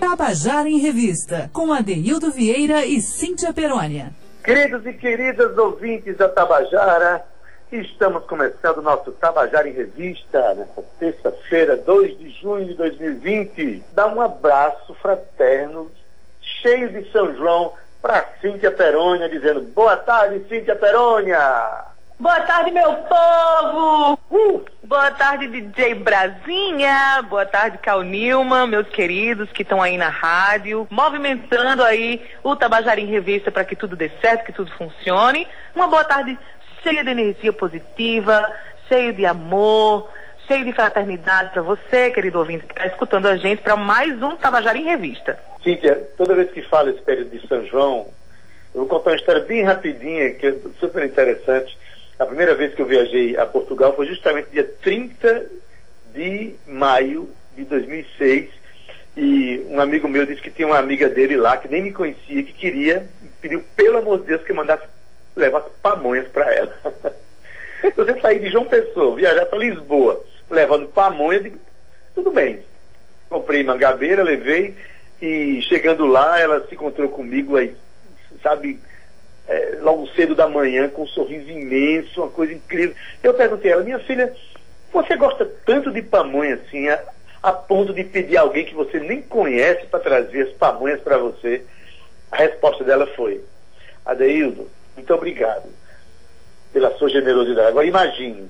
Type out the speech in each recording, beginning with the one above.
Tabajara em Revista, com Adeildo Vieira e Cíntia Perônia. Queridos e queridas ouvintes da Tabajara, estamos começando o nosso Tabajara em Revista, nessa terça-feira, 2 de junho de 2020. Dá um abraço fraterno, cheio de São João, para Cíntia Perônia, dizendo boa tarde, Cíntia Perônia! Boa tarde, meu povo! Uh, boa tarde, DJ Brasinha! Boa tarde, Cal Nilman, meus queridos que estão aí na rádio, movimentando aí o Tabajara em Revista para que tudo dê certo, que tudo funcione. Uma boa tarde cheia de energia positiva, cheio de amor, cheio de fraternidade para você, querido ouvinte, que está escutando a gente para mais um Tabajara em Revista. Cíntia, toda vez que falo esse período de São João, eu vou contar uma história bem rapidinha, que é super interessante. A primeira vez que eu viajei a Portugal foi justamente dia 30 de maio de 2006. E um amigo meu disse que tinha uma amiga dele lá, que nem me conhecia, que queria, pediu pelo amor de Deus que eu mandasse levar pamonhas para ela. Você sair de João Pessoa, viajar para Lisboa, levando pamonhas, digo, tudo bem. Comprei mangabeira, levei, e chegando lá, ela se encontrou comigo aí, sabe, é, logo cedo da manhã, com um sorriso imenso, uma coisa incrível. Eu perguntei a ela, minha filha, você gosta tanto de pamonha assim, a, a ponto de pedir alguém que você nem conhece para trazer as pamonhas para você? A resposta dela foi, Adeildo, muito obrigado pela sua generosidade. Agora imagine,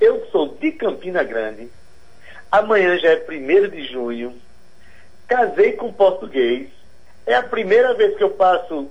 eu sou de Campina Grande, amanhã já é 1 de junho, casei com português, é a primeira vez que eu passo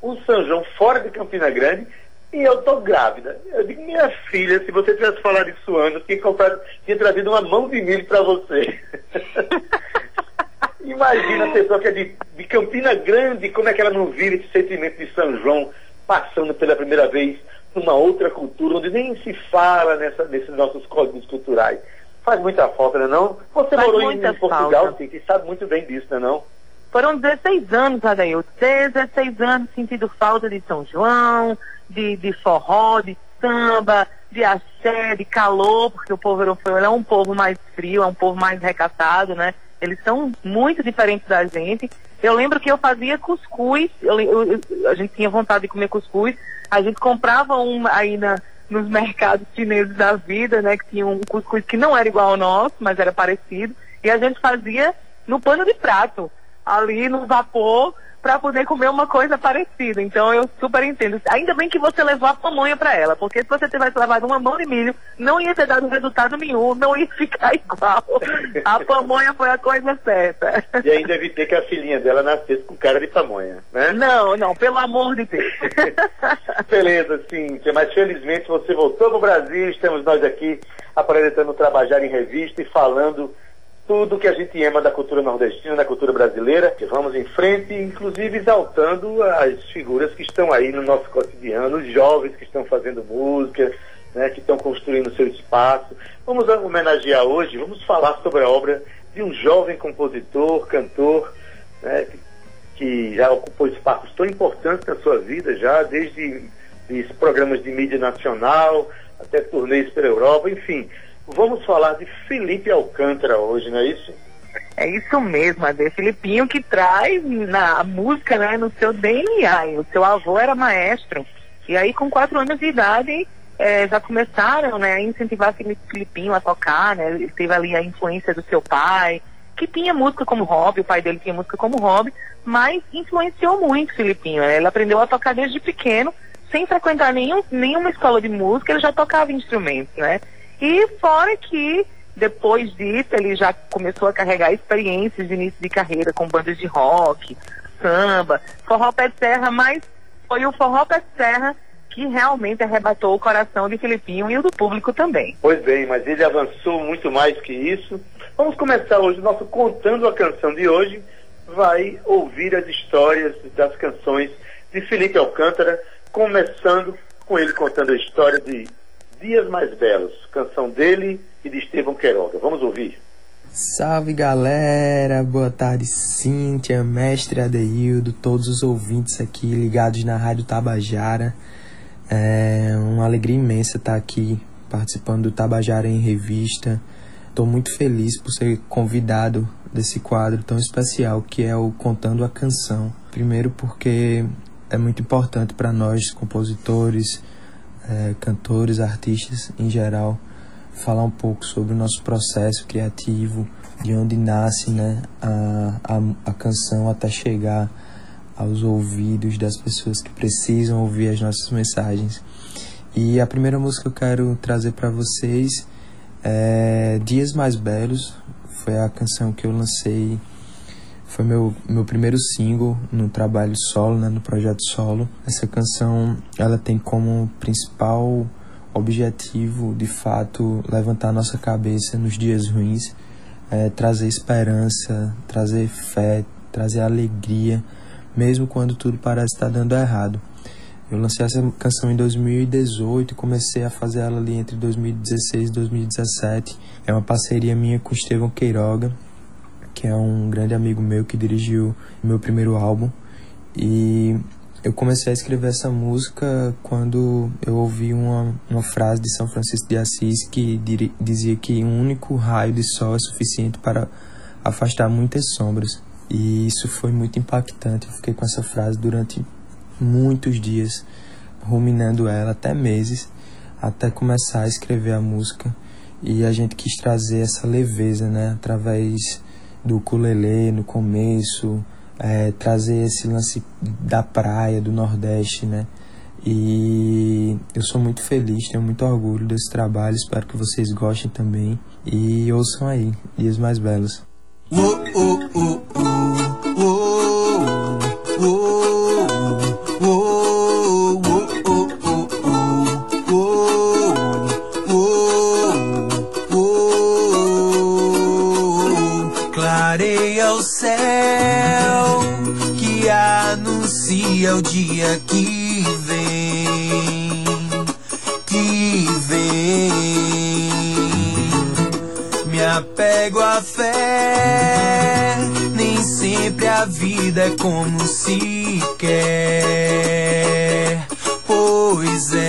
o São João fora de Campina Grande e eu tô grávida. Eu digo, minha filha, se você tivesse falado isso antes, tinha, comprado, tinha trazido uma mão de milho para você. Imagina a pessoa que é de, de, Campina Grande, como é que ela não vira esse sentimento de São João, passando pela primeira vez numa outra cultura, onde nem se fala nessa, nesses nossos códigos culturais. Faz muita falta, não é não? Você Faz morou em, em Portugal, sim, sabe muito bem disso, não é não? Foram 16 anos, Adailton. 16 anos sentindo falta de São João, de, de forró, de samba, de axé, de calor, porque o povo europeu é um povo mais frio, é um povo mais recatado, né? Eles são muito diferentes da gente. Eu lembro que eu fazia cuscuz, eu, eu, a gente tinha vontade de comer cuscuz, a gente comprava um aí na, nos mercados chineses da vida, né? Que tinha um cuscuz que não era igual ao nosso, mas era parecido, e a gente fazia no pano de prato ali no vapor para poder comer uma coisa parecida. Então eu super entendo. Ainda bem que você levou a pamonha para ela, porque se você tivesse levado uma mão de milho, não ia ter dado resultado nenhum, não ia ficar igual. A pamonha foi a coisa certa. E ainda evitei que a filhinha dela nascesse com cara de pamonha, né? Não, não, pelo amor de Deus. Beleza, Cíntia, mas felizmente você voltou para o Brasil, estamos nós aqui apresentando o Trabalhar em Revista e falando tudo que a gente ama da cultura nordestina, da cultura brasileira. Vamos em frente, inclusive exaltando as figuras que estão aí no nosso cotidiano, os jovens que estão fazendo música, né, que estão construindo seu espaço. Vamos homenagear hoje, vamos falar sobre a obra de um jovem compositor, cantor, né, que já ocupou espaços tão importantes na sua vida, já desde programas de mídia nacional até turnês pela Europa, enfim Vamos falar de Felipe Alcântara hoje, não é isso? É isso mesmo, Ade. Filipinho que traz na música né, no seu DNA. O seu avô era maestro. E aí, com quatro anos de idade, é, já começaram né, a incentivar Filipinho a tocar. Né? Ele teve ali a influência do seu pai, que tinha música como hobby, o pai dele tinha música como hobby, mas influenciou muito Filipinho. Né? Ele aprendeu a tocar desde pequeno, sem frequentar nenhum, nenhuma escola de música, ele já tocava instrumentos, né? E fora que depois disso ele já começou a carregar experiências de início de carreira com bandas de rock, samba, forró pé de serra, mas foi o forró pé de serra que realmente arrebatou o coração de Filipinho e o do público também. Pois bem, mas ele avançou muito mais que isso. Vamos começar hoje, nosso Contando a Canção de hoje, vai ouvir as histórias das canções de Felipe Alcântara, começando com ele contando a história de Dias Mais Belos, canção dele e de Estevão Queiroga. Vamos ouvir. Salve galera, boa tarde Cíntia, mestre Adeildo, todos os ouvintes aqui ligados na Rádio Tabajara. É uma alegria imensa estar aqui participando do Tabajara em Revista. Estou muito feliz por ser convidado desse quadro tão especial que é o Contando a Canção. Primeiro porque é muito importante para nós, compositores, é, cantores, artistas em geral, falar um pouco sobre o nosso processo criativo, de onde nasce né, a, a, a canção até chegar aos ouvidos das pessoas que precisam ouvir as nossas mensagens. E a primeira música que eu quero trazer para vocês é Dias Mais Belos, foi a canção que eu lancei foi meu, meu primeiro single no trabalho solo, né, no projeto solo. Essa canção, ela tem como principal objetivo, de fato, levantar nossa cabeça nos dias ruins, é, trazer esperança, trazer fé, trazer alegria, mesmo quando tudo parece estar dando errado. Eu lancei essa canção em 2018 e comecei a fazer ela ali entre 2016 e 2017. É uma parceria minha com Estevão Queiroga, que é um grande amigo meu que dirigiu meu primeiro álbum. E eu comecei a escrever essa música quando eu ouvi uma, uma frase de São Francisco de Assis que dizia que um único raio de sol é suficiente para afastar muitas sombras. E isso foi muito impactante. Eu fiquei com essa frase durante muitos dias, ruminando ela, até meses, até começar a escrever a música. E a gente quis trazer essa leveza, né, através do ukulele no começo, é, trazer esse lance da praia, do Nordeste, né? E eu sou muito feliz, tenho muito orgulho desse trabalho, espero que vocês gostem também. E ouçam aí, Dias Mais Belos. Uh, uh, uh, vida é como se quer, pois é.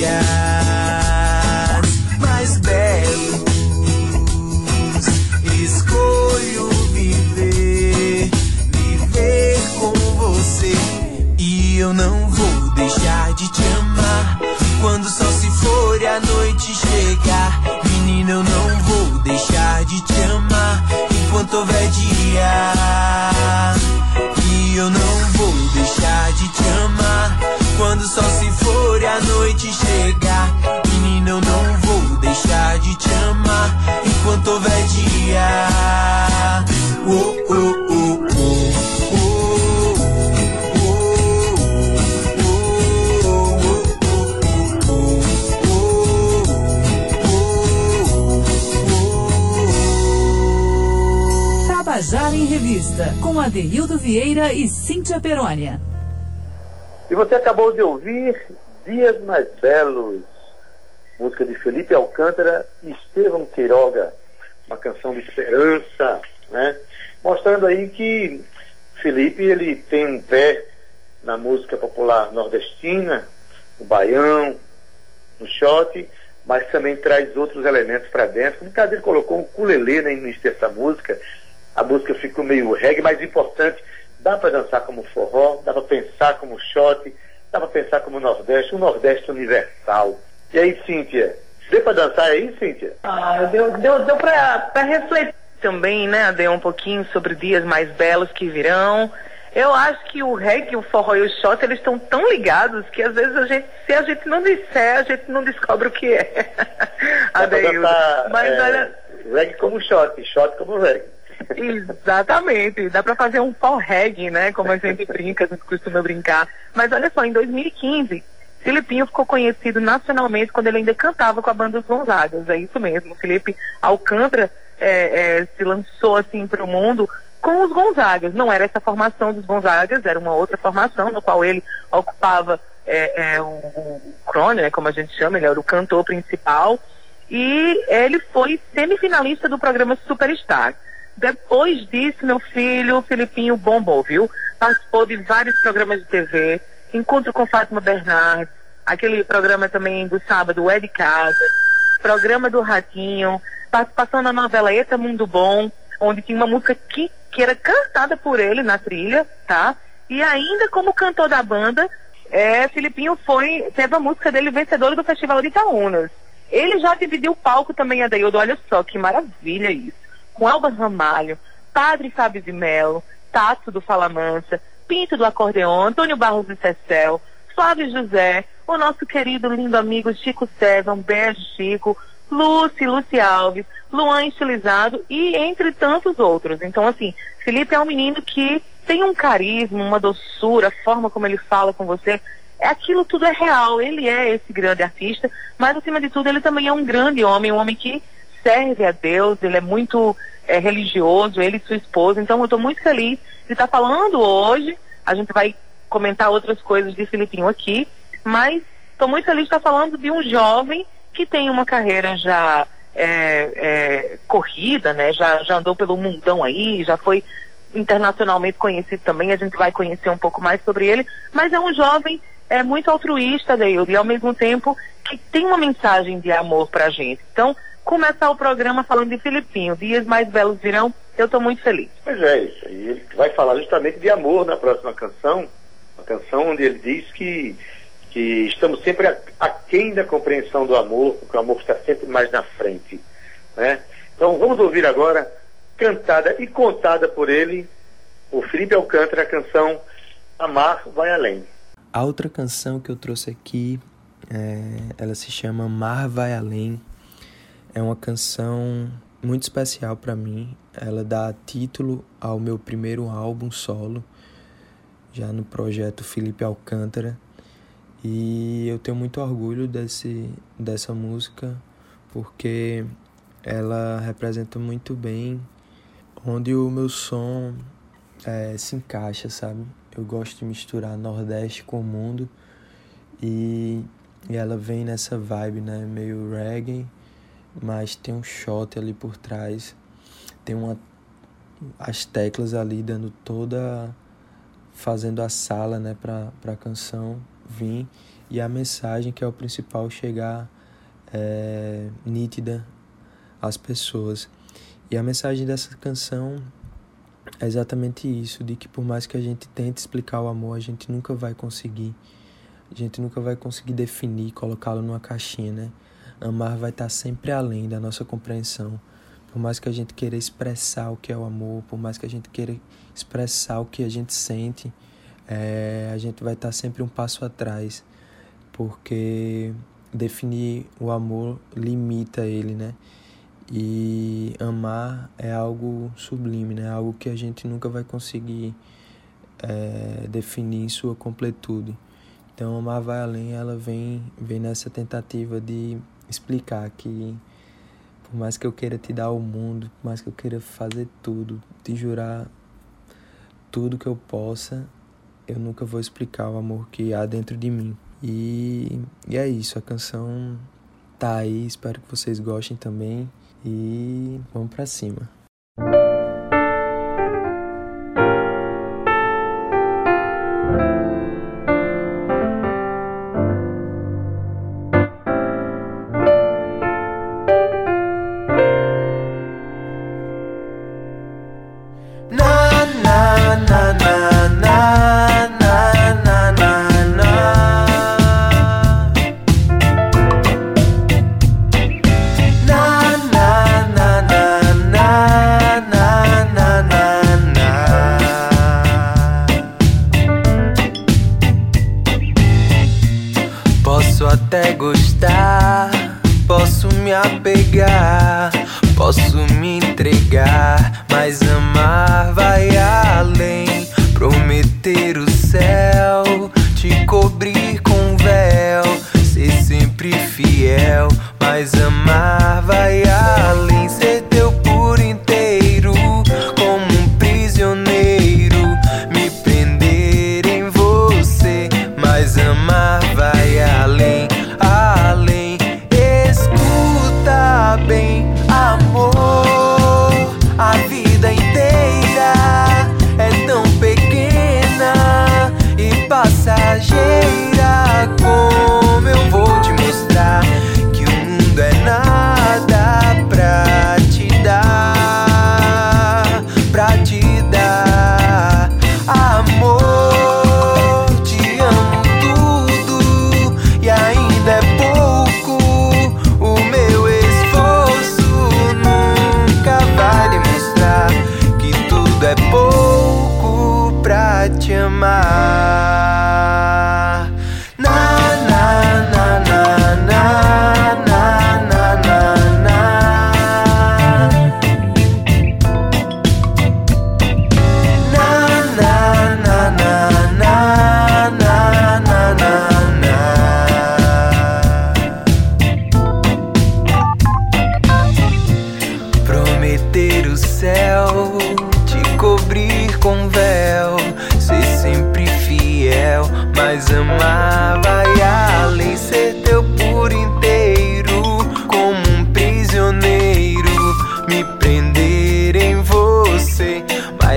Dias mais belos, escolho viver, viver com você. E não vou deixar de te amar. Quando o sol se for e a noite chegar, menina, eu não vou deixar de te amar enquanto houver dia. Revista, com Adeildo Vieira e Cíntia Perônia. E você acabou de ouvir Dias Mais Belos, música de Felipe Alcântara e Estevão Queiroga, uma canção de esperança, né? Mostrando aí que Felipe ele tem um pé na música popular nordestina, no baião, no shot, mas também traz outros elementos para dentro. No caso, ele colocou um ukulele né, no início dessa música. A música ficou meio reggae, mas importante, dá para dançar como forró, dá para pensar como shot, dá para pensar como nordeste, um nordeste universal. E aí, Cíntia, deu para dançar aí, Cíntia? Ah, deu, deu, deu para refletir também, né, Ade, um pouquinho sobre dias mais belos que virão. Eu acho que o reggae, o forró e o shot, eles estão tão ligados que às vezes a gente, se a gente não disser, a gente não descobre o que é. Adeildo. dançar, Mas é, olha, reggae como shot, shot como reggae. Exatamente, dá pra fazer um pau reggae, né? Como a gente brinca, a gente costuma brincar. Mas olha só, em 2015, Filipinho ficou conhecido nacionalmente quando ele ainda cantava com a banda Os Gonzagas. É isso mesmo. Felipe Alcântara é, é, se lançou assim para o mundo com os Gonzagas. Não era essa formação dos Gonzagas, era uma outra formação no qual ele ocupava é, é, o, o crone, né, como a gente chama, ele era o cantor principal. E ele foi semifinalista do programa Superstar. Depois disso, meu filho, Filipinho bombou, viu? Participou de vários programas de TV, Encontro com Fátima Bernardes, aquele programa também do sábado, É de Casa, programa do Ratinho, participação na novela Eta Mundo Bom, onde tinha uma música que, que era cantada por ele na trilha, tá? E ainda como cantor da banda, é, Filipinho foi, teve a música dele vencedora do Festival de Itaúnas. Ele já dividiu o palco também, Adaildo, olha só que maravilha isso. Com Elba Ramalho, Padre Fábio de Melo, Tato do Fala Mansa, Pinto do Acordeon, Antônio Barros do Cecel, Flávio José, o nosso querido lindo amigo Chico César, um beijo Chico, Lucy, Lucy Alves, Luan Estilizado e entre tantos outros. Então, assim, Felipe é um menino que tem um carisma, uma doçura, a forma como ele fala com você, é aquilo tudo é real. Ele é esse grande artista, mas acima de tudo ele também é um grande homem, um homem que serve a Deus, ele é muito é, religioso, ele e sua esposa. Então eu estou muito feliz de estar falando hoje. A gente vai comentar outras coisas de Filipinho aqui, mas estou muito feliz de estar falando de um jovem que tem uma carreira já é, é, corrida, né? Já, já andou pelo mundão aí, já foi internacionalmente conhecido também. A gente vai conhecer um pouco mais sobre ele, mas é um jovem é muito altruísta, Deildo, e ao mesmo tempo que tem uma mensagem de amor pra gente. Então, começar o programa falando de Filipinho, dias mais belos virão, eu estou muito feliz. Pois é, isso aí. Ele vai falar justamente de amor na próxima canção, uma canção onde ele diz que, que estamos sempre a- aquém da compreensão do amor, porque o amor está sempre mais na frente. Né? Então vamos ouvir agora, cantada e contada por ele, o Felipe Alcântara, a canção Amar Vai Além. A outra canção que eu trouxe aqui, é, ela se chama Mar Vai Além. É uma canção muito especial para mim. Ela dá título ao meu primeiro álbum solo, já no projeto Felipe Alcântara. E eu tenho muito orgulho desse, dessa música, porque ela representa muito bem onde o meu som é, se encaixa, sabe? Eu gosto de misturar Nordeste com o mundo e, e ela vem nessa vibe, né? Meio reggae, mas tem um shot ali por trás, tem uma as teclas ali dando toda fazendo a sala, né, para para a canção vir e a mensagem que é o principal chegar é, nítida às pessoas. E a mensagem dessa canção é exatamente isso, de que por mais que a gente tente explicar o amor, a gente nunca vai conseguir. A gente nunca vai conseguir definir, colocá-lo numa caixinha, né? Amar vai estar sempre além da nossa compreensão. Por mais que a gente queira expressar o que é o amor, por mais que a gente queira expressar o que a gente sente, é, a gente vai estar sempre um passo atrás, porque definir o amor limita ele, né? E amar é algo sublime, né? Algo que a gente nunca vai conseguir é, definir em sua completude. Então, amar vai além, ela vem, vem nessa tentativa de explicar que por mais que eu queira te dar o mundo, por mais que eu queira fazer tudo, te jurar tudo que eu possa, eu nunca vou explicar o amor que há dentro de mim. E, e é isso, a canção tá aí, espero que vocês gostem também e vamos para cima. vida inteira é tão pequena e passageira. Como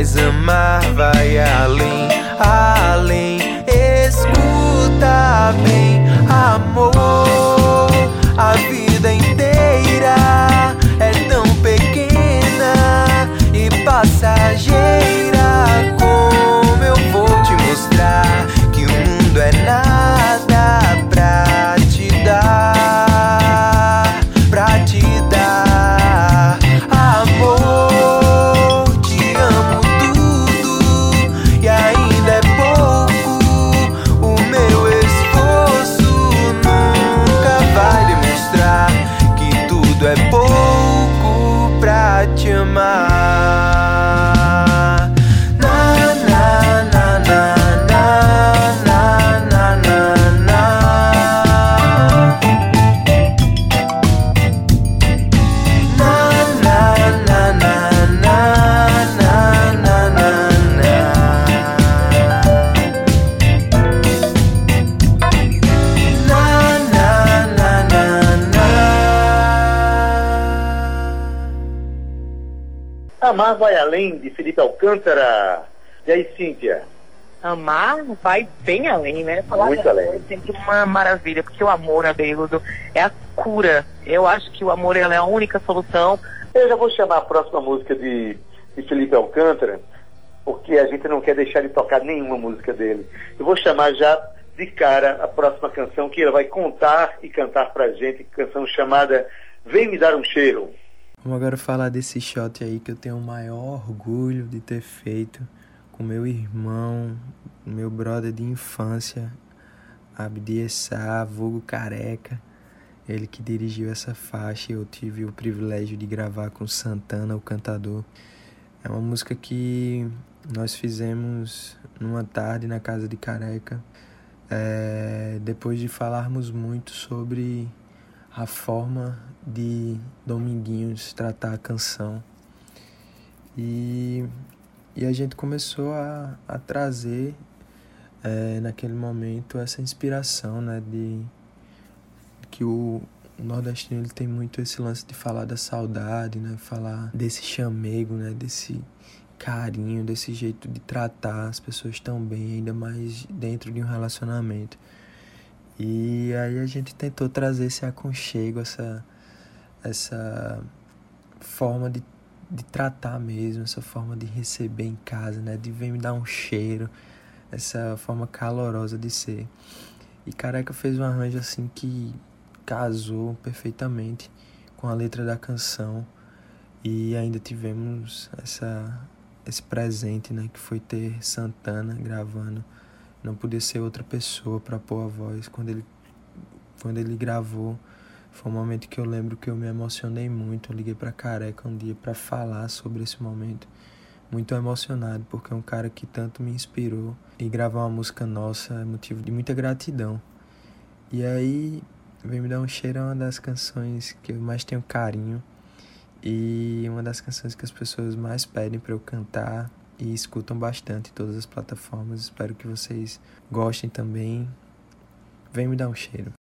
Amar vai além de Felipe Alcântara. E aí, Cíntia? Amar vai bem além, né? Falar Muito além. É sempre uma maravilha, porque o amor, Adeildo, é a cura. Eu acho que o amor é a única solução. Eu já vou chamar a próxima música de, de Felipe Alcântara, porque a gente não quer deixar de tocar nenhuma música dele. Eu vou chamar já de cara a próxima canção que ele vai contar e cantar pra gente, canção chamada Vem Me Dar um Cheiro. Vamos agora falar desse shot aí que eu tenho o maior orgulho de ter feito com meu irmão, meu brother de infância, Abdi Essa, vulgo careca. Ele que dirigiu essa faixa, eu tive o privilégio de gravar com Santana, o cantador. É uma música que nós fizemos numa tarde na casa de Careca, é, depois de falarmos muito sobre a forma de Dominguinhos tratar a canção. E, e a gente começou a, a trazer é, naquele momento essa inspiração né, de que o, nordestino ele tem muito esse lance de falar da saudade, né? Falar desse chamego, né? Desse carinho, desse jeito de tratar as pessoas tão bem, ainda mais dentro de um relacionamento. E aí a gente tentou trazer esse aconchego, essa, essa forma de, de tratar mesmo, essa forma de receber em casa, né? De vir me dar um cheiro, essa forma calorosa de ser. E Careca fez um arranjo assim que casou perfeitamente com a letra da canção e ainda tivemos essa esse presente, né, que foi ter Santana gravando. Não podia ser outra pessoa para pôr a voz. Quando ele quando ele gravou, foi um momento que eu lembro que eu me emocionei muito. Eu liguei para Careca um dia para falar sobre esse momento. Muito emocionado, porque é um cara que tanto me inspirou. E gravar uma música nossa é motivo de muita gratidão. E aí Vem Me Dar Um Cheiro é uma das canções que eu mais tenho carinho e uma das canções que as pessoas mais pedem para eu cantar e escutam bastante em todas as plataformas. Espero que vocês gostem também. Vem me dar um cheiro.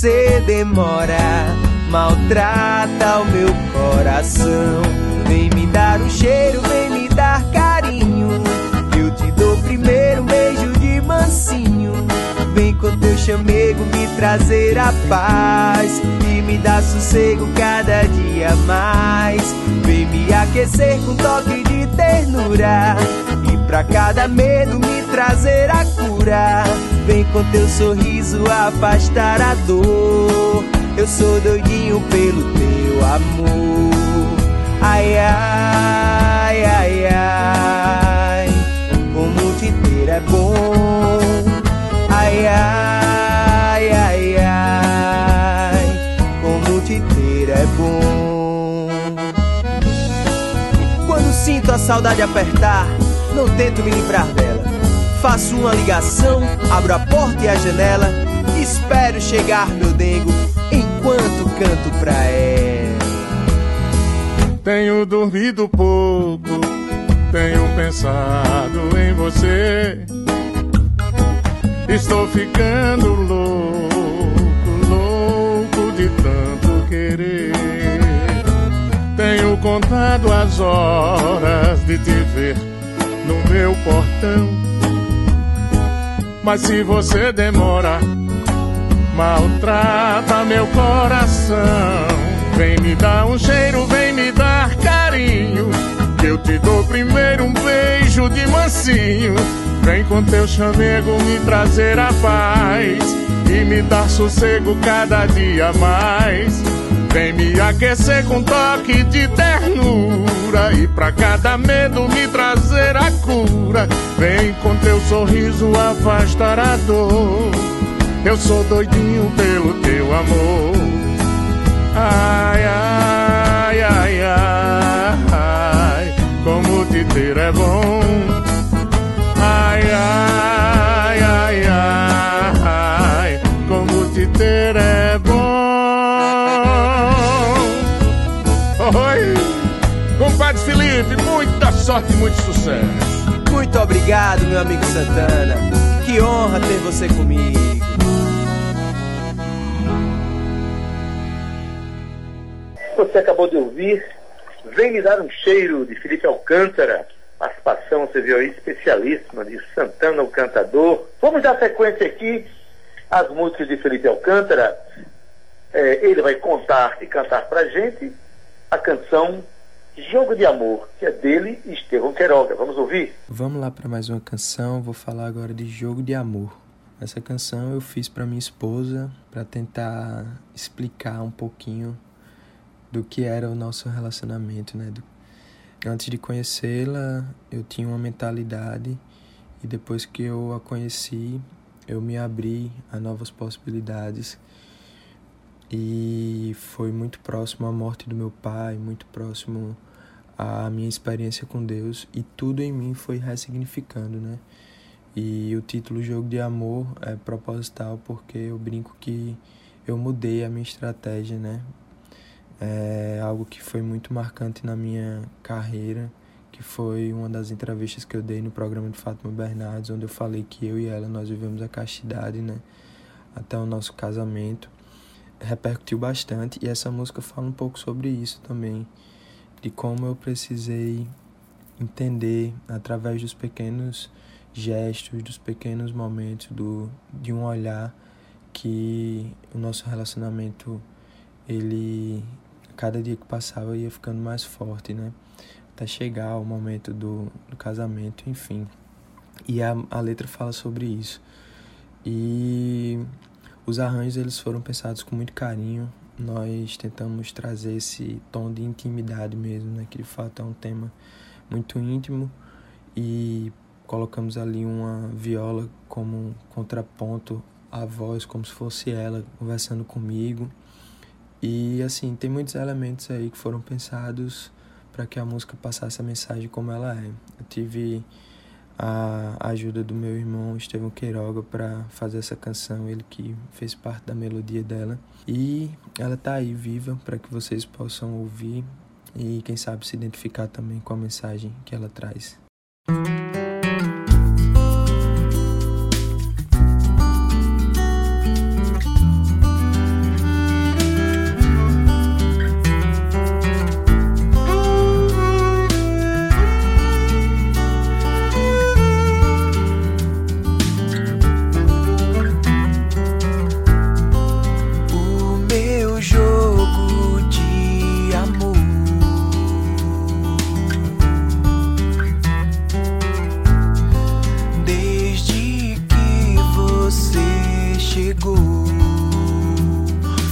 Você demora, maltrata o meu coração. Vem me dar um cheiro, vem me dar carinho. Eu te dou primeiro um beijo de mansinho. Vem com teu chamego me trazer a paz e me dar sossego cada dia mais. Vem me aquecer com toque de ternura e pra cada medo me trazer a cura. Vem com teu sorriso afastar a dor. Eu sou doidinho pelo teu amor. Ai, ai, ai, ai, como te ter é bom. Ai, ai, ai, ai, como te ter é bom. Quando sinto a saudade apertar, não tento me livrar dela. Faço uma ligação, abro a porta e a janela. Espero chegar meu dengo enquanto canto pra ela. Tenho dormido pouco, tenho pensado em você. Estou ficando louco, louco de tanto querer. Tenho contado as horas de te ver no meu portão. Mas se você demora, maltrata meu coração. Vem me dar um cheiro, vem me dar carinho. Eu te dou primeiro um beijo de mansinho. Vem com teu chamego me trazer a paz e me dar sossego cada dia mais. Vem me aquecer com toque de ternura e pra cada medo sorriso afastará a dor. Eu sou doidinho pelo teu amor. Ai, ai, ai, ai, como te ter é bom. Ai, ai, ai, ai, como te ter é bom. Oi, compadre Felipe, muita sorte e muito sucesso. Obrigado, meu amigo Santana. Que honra ter você comigo. Você acabou de ouvir Vem me dar um cheiro de Felipe Alcântara. Participação, você viu aí, especialíssima de Santana, o cantador. Vamos dar sequência aqui às músicas de Felipe Alcântara. É, ele vai contar e cantar pra gente a canção Jogo de Amor, que é dele e Estevão Queiroga. Vamos ouvir? Vamos lá para mais uma canção. Vou falar agora de Jogo de Amor. Essa canção eu fiz para minha esposa para tentar explicar um pouquinho do que era o nosso relacionamento, né? Antes de conhecê-la, eu tinha uma mentalidade e depois que eu a conheci, eu me abri a novas possibilidades e foi muito próximo à morte do meu pai, muito próximo à minha experiência com Deus e tudo em mim foi ressignificando, né? E o título Jogo de Amor é proposital porque eu brinco que eu mudei a minha estratégia, né? É algo que foi muito marcante na minha carreira, que foi uma das entrevistas que eu dei no programa de Fátima Bernardes, onde eu falei que eu e ela nós vivemos a castidade, né? Até o nosso casamento repercutiu bastante e essa música fala um pouco sobre isso também, de como eu precisei entender através dos pequenos gestos, dos pequenos momentos, do de um olhar que o nosso relacionamento ele cada dia que passava ia ficando mais forte, né? Até chegar o momento do, do casamento, enfim. E a, a letra fala sobre isso. E os arranjos eles foram pensados com muito carinho. Nós tentamos trazer esse tom de intimidade mesmo, né? Que de fato é um tema muito íntimo e colocamos ali uma viola como contraponto à voz, como se fosse ela conversando comigo. E assim, tem muitos elementos aí que foram pensados para que a música passasse a mensagem como ela é. Eu tive a ajuda do meu irmão Estevão Queiroga para fazer essa canção, ele que fez parte da melodia dela. E ela tá aí viva para que vocês possam ouvir e quem sabe se identificar também com a mensagem que ela traz.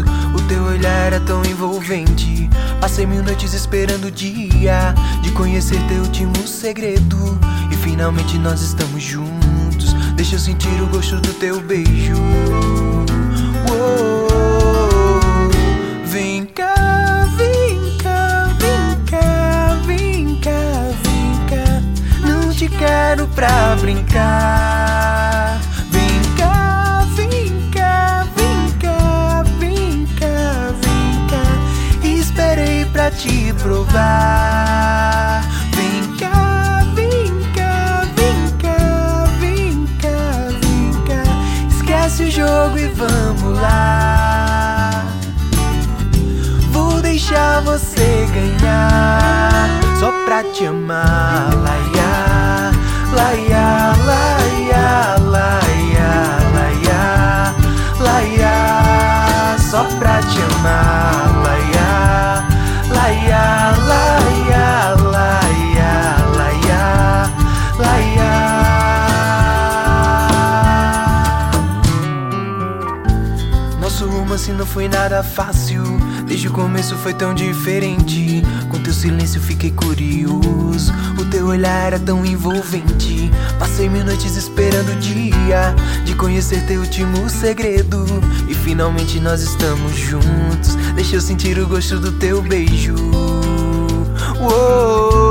o teu olhar era tão envolvente. Passei mil noites esperando o dia de conhecer teu último segredo. E finalmente nós estamos juntos. Deixa eu sentir o gosto do teu beijo. Uou. quero pra brincar. Provar. Vem cá, vem cá, vem cá, vem cá, vem cá. Esquece o jogo e vamos lá. Vou deixar você ganhar só pra te amar, laia laia, laia, foi nada fácil, desde o começo foi tão diferente. Com teu silêncio fiquei curioso. O teu olhar era tão envolvente. Passei mil noites esperando o dia de conhecer teu último segredo. E finalmente nós estamos juntos. Deixa eu sentir o gosto do teu beijo. Uou,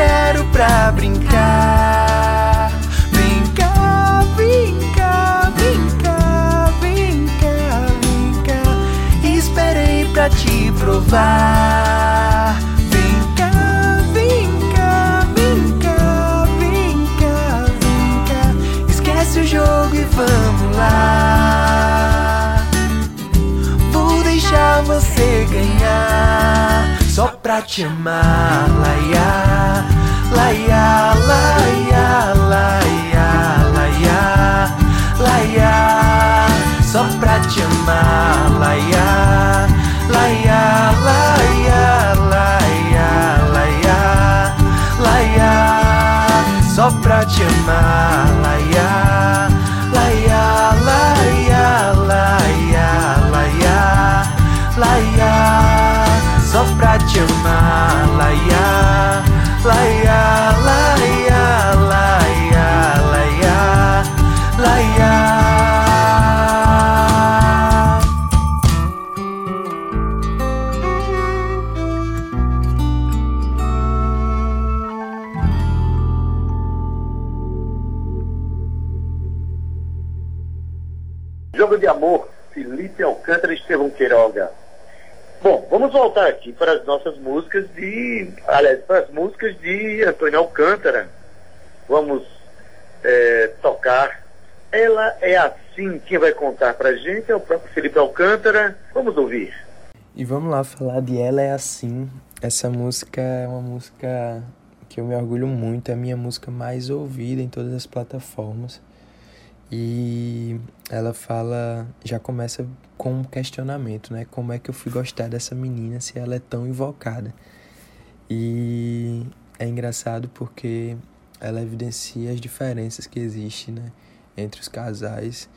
quero pra brincar. Brincar, brincar, brincar, brincar, brincar. Esperei pra te provar. Brincar, brincar, brincar, brincar, brincar. Esquece o jogo e vamos lá. Vou deixar você ganhar só pra te amar, laiar. layar para as nossas músicas de. Aliás, para as músicas de Antônio Alcântara. Vamos eh, tocar. Ela é assim. Quem vai contar para a gente é o próprio Felipe Alcântara. Vamos ouvir. E vamos lá falar de Ela é Assim. Essa música é uma música que eu me orgulho muito, é a minha música mais ouvida em todas as plataformas. E ela fala, já começa com um questionamento, né? Como é que eu fui gostar dessa menina se ela é tão invocada? E é engraçado porque ela evidencia as diferenças que existem, né? Entre os casais.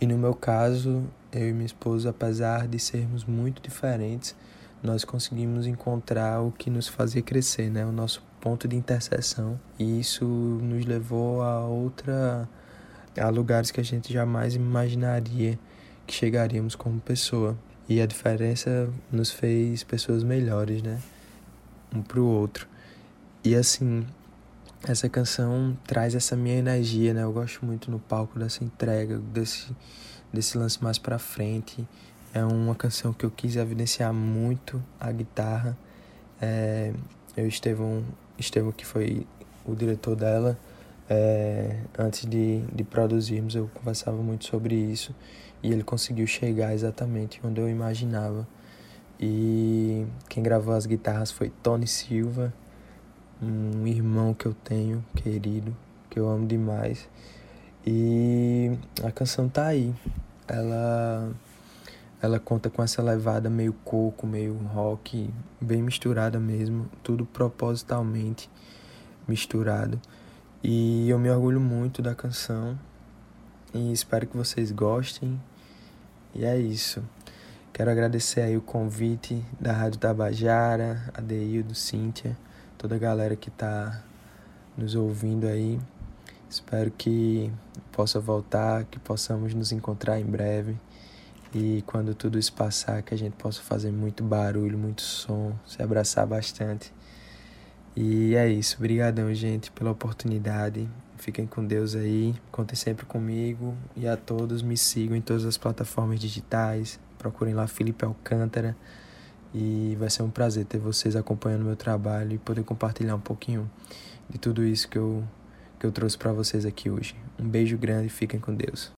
E no meu caso, eu e minha esposa, apesar de sermos muito diferentes, nós conseguimos encontrar o que nos fazia crescer, né? O nosso ponto de interseção. E isso nos levou a outra a lugares que a gente jamais imaginaria que chegaríamos como pessoa. E a diferença nos fez pessoas melhores, né? Um pro outro. E assim, essa canção traz essa minha energia, né? Eu gosto muito no palco dessa entrega, desse, desse lance mais pra frente. É uma canção que eu quis evidenciar muito a guitarra. É, eu Estevão, Estevão que foi o diretor dela, é, antes de, de produzirmos, eu conversava muito sobre isso e ele conseguiu chegar exatamente onde eu imaginava. E quem gravou as guitarras foi Tony Silva, um irmão que eu tenho, querido, que eu amo demais. E a canção tá aí. Ela ela conta com essa levada meio coco, meio rock, bem misturada mesmo, tudo propositalmente misturado. E eu me orgulho muito da canção e espero que vocês gostem. E é isso. Quero agradecer aí o convite da Rádio Tabajara, a Deildo, Cíntia, toda a galera que tá nos ouvindo aí. Espero que possa voltar, que possamos nos encontrar em breve. E quando tudo isso passar, que a gente possa fazer muito barulho, muito som, se abraçar bastante. E é isso. Obrigadão, gente, pela oportunidade. Fiquem com Deus aí. Contem sempre comigo. E a todos me sigam em todas as plataformas digitais. Procurem lá Felipe Alcântara. E vai ser um prazer ter vocês acompanhando meu trabalho e poder compartilhar um pouquinho de tudo isso que eu, que eu trouxe para vocês aqui hoje. Um beijo grande e fiquem com Deus.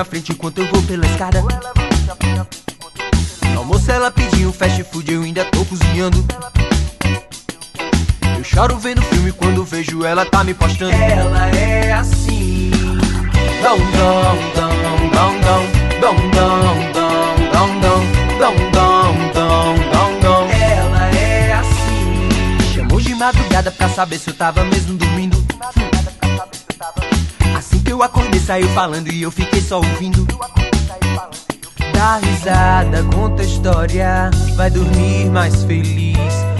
Na frente enquanto eu vou pela escada. No almoço ela pediu fast food, eu ainda tô cozinhando. Eu choro vendo filme quando vejo ela tá me postando. Ela é assim. Dom, dom, dom, dom, dom, dom, dom, dom, dom, dom, dom, dom, dom, dom. Ela é assim. Chamou de madrugada pra saber se eu tava mesmo dormindo. Eu acordei, saiu falando e eu fiquei só ouvindo. Dá risada, conta história, vai dormir mais feliz.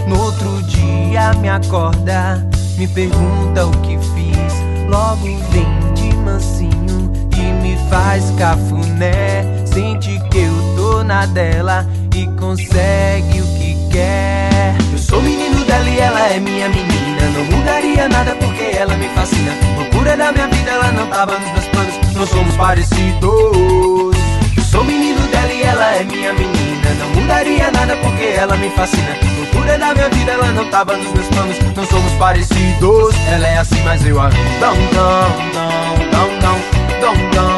No outro dia me acorda, me pergunta o que fiz. Logo vem de mansinho e me faz cafuné. Sente que eu tô na dela e consegue o que quer. Eu sou menino dela e ela é minha menina. Não mudaria nada ela me fascina. Loucura da minha vida, ela não tava nos meus planos. Não somos parecidos. Sou menino dela e ela é minha menina. Não mudaria nada porque ela me fascina. Loucura da minha vida, ela não tava nos meus planos. Não somos parecidos. Ela é assim, mas eu a dom dom dom dom dom dom dom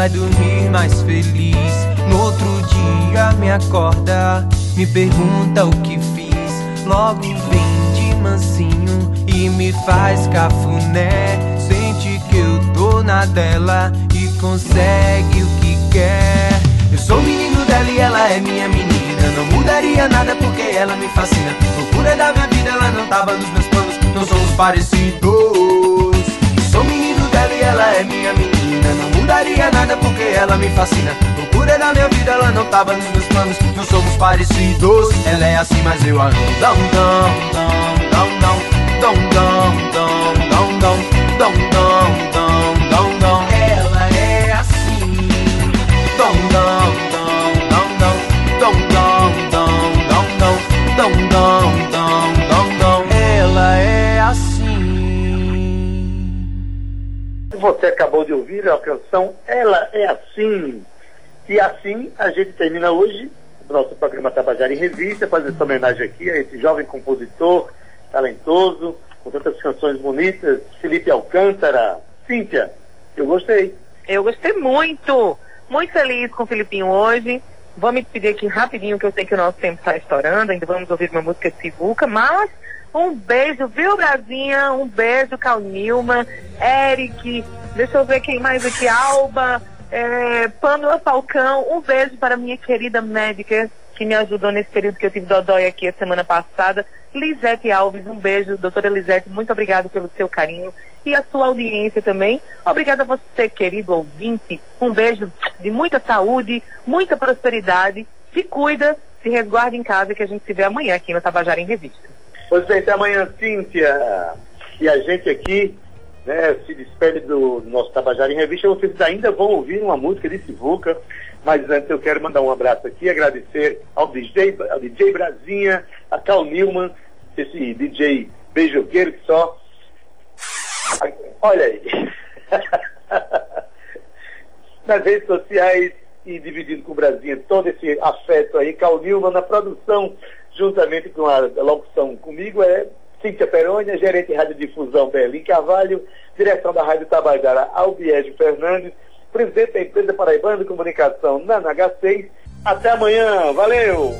vai dormir mais feliz. No outro dia me acorda, me pergunta o que fiz. Logo vem de mansinho e me faz cafuné. Sente que eu tô na dela e consegue o que quer. Eu sou menino dela e ela é minha menina. Não mudaria nada porque ela me fascina. Loucura da minha vida, ela não tava nos meus planos. Não somos parecidos. Eu sou menino dela e ela é minha menina. Não mudaria nada porque ela me fascina. Loucura da minha vida, ela não tava nos meus planos. Não somos parecidos. Ela é assim, mas eu a amo. Dom, dom, dom, dom, dom, dom, dom, Você acabou de ouvir a canção Ela é Assim. E assim a gente termina hoje o nosso programa Tabajara em Revista, fazendo essa homenagem aqui a esse jovem compositor, talentoso, com tantas canções bonitas, Felipe Alcântara. Cíntia, eu gostei. Eu gostei muito. Muito feliz com o Filipinho hoje. Vou me despedir aqui rapidinho, que eu sei que o nosso tempo está estourando. Ainda vamos ouvir uma música de Sivuca, mas um beijo, viu, Brasinha? Um beijo, Cal Nilma, Eric, deixa eu ver quem mais aqui, Alba, é, Pamela Falcão. Um beijo para minha querida médica que me ajudou nesse período que eu tive dodói aqui a semana passada. Lisete Alves, um beijo, doutora Lisete, muito obrigada pelo seu carinho e a sua audiência também. Obrigada a você, querido ouvinte. Um beijo de muita saúde, muita prosperidade. Se cuida, se resguarde em casa que a gente se vê amanhã aqui no Tabajara em Revista. Pois bem, até amanhã, Cíntia. E a gente aqui né, se despede do nosso Tabajara em Revista. Vocês ainda vão ouvir uma música de Sivuca, mas antes eu quero mandar um abraço aqui, agradecer ao DJ, ao DJ Brasinha, a Cal Newman, esse DJ beijoqueiro que só. Olha aí. Nas redes sociais e dividindo com o Brasinha todo esse afeto aí, Cal Newman na produção, juntamente com a locução comigo, é Cíntia Perônia, gerente de radiodifusão Berlim Carvalho, direção da Rádio Tabajara Albiege Fernandes, presidente da empresa Paraibana de Comunicação na NH6. Até amanhã, valeu!